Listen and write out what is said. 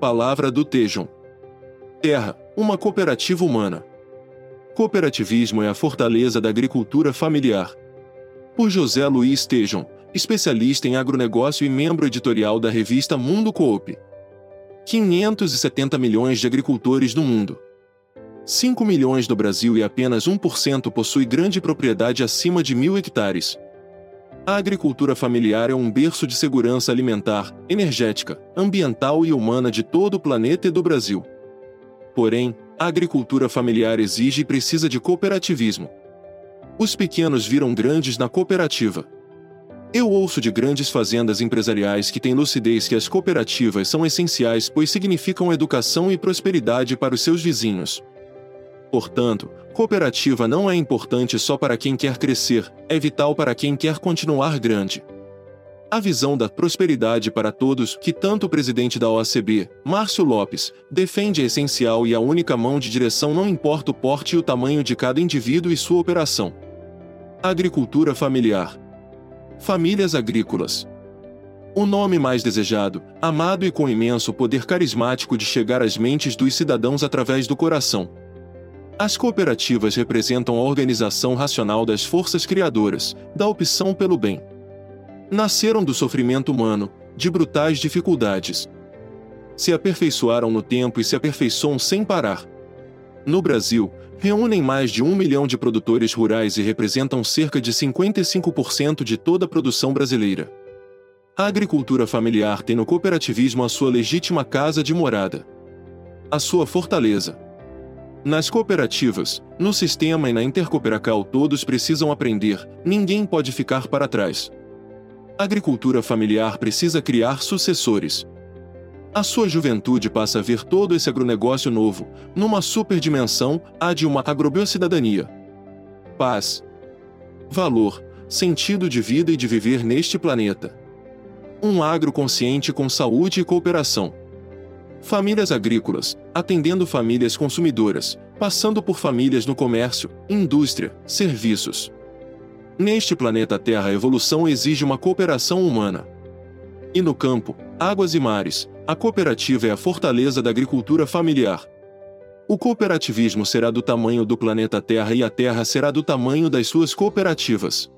Palavra do Tejon. Terra, uma cooperativa humana. Cooperativismo é a fortaleza da agricultura familiar. Por José Luiz Tejon, especialista em agronegócio e membro editorial da revista Mundo Coop. 570 milhões de agricultores no mundo. 5 milhões no Brasil e apenas 1% possui grande propriedade acima de mil hectares. A agricultura familiar é um berço de segurança alimentar, energética, ambiental e humana de todo o planeta e do Brasil. Porém, a agricultura familiar exige e precisa de cooperativismo. Os pequenos viram grandes na cooperativa. Eu ouço de grandes fazendas empresariais que têm lucidez que as cooperativas são essenciais pois significam educação e prosperidade para os seus vizinhos. Portanto, cooperativa não é importante só para quem quer crescer, é vital para quem quer continuar grande. A visão da prosperidade para todos, que tanto o presidente da OACB, Márcio Lopes, defende é essencial e a única mão de direção não importa o porte e o tamanho de cada indivíduo e sua operação. Agricultura familiar. Famílias agrícolas. O nome mais desejado, amado e com imenso poder carismático de chegar às mentes dos cidadãos através do coração. As cooperativas representam a organização racional das forças criadoras, da opção pelo bem. Nasceram do sofrimento humano, de brutais dificuldades. Se aperfeiçoaram no tempo e se aperfeiçoam sem parar. No Brasil, reúnem mais de um milhão de produtores rurais e representam cerca de 55% de toda a produção brasileira. A agricultura familiar tem no cooperativismo a sua legítima casa de morada. A sua fortaleza. Nas cooperativas, no sistema e na Intercooperacal todos precisam aprender, ninguém pode ficar para trás. A agricultura familiar precisa criar sucessores. A sua juventude passa a ver todo esse agronegócio novo, numa superdimensão, a de uma agrobiocidadania. Paz. Valor, sentido de vida e de viver neste planeta. Um agro consciente com saúde e cooperação. Famílias agrícolas, atendendo famílias consumidoras, passando por famílias no comércio, indústria, serviços. Neste planeta Terra, a evolução exige uma cooperação humana. E no campo, águas e mares, a cooperativa é a fortaleza da agricultura familiar. O cooperativismo será do tamanho do planeta Terra e a Terra será do tamanho das suas cooperativas.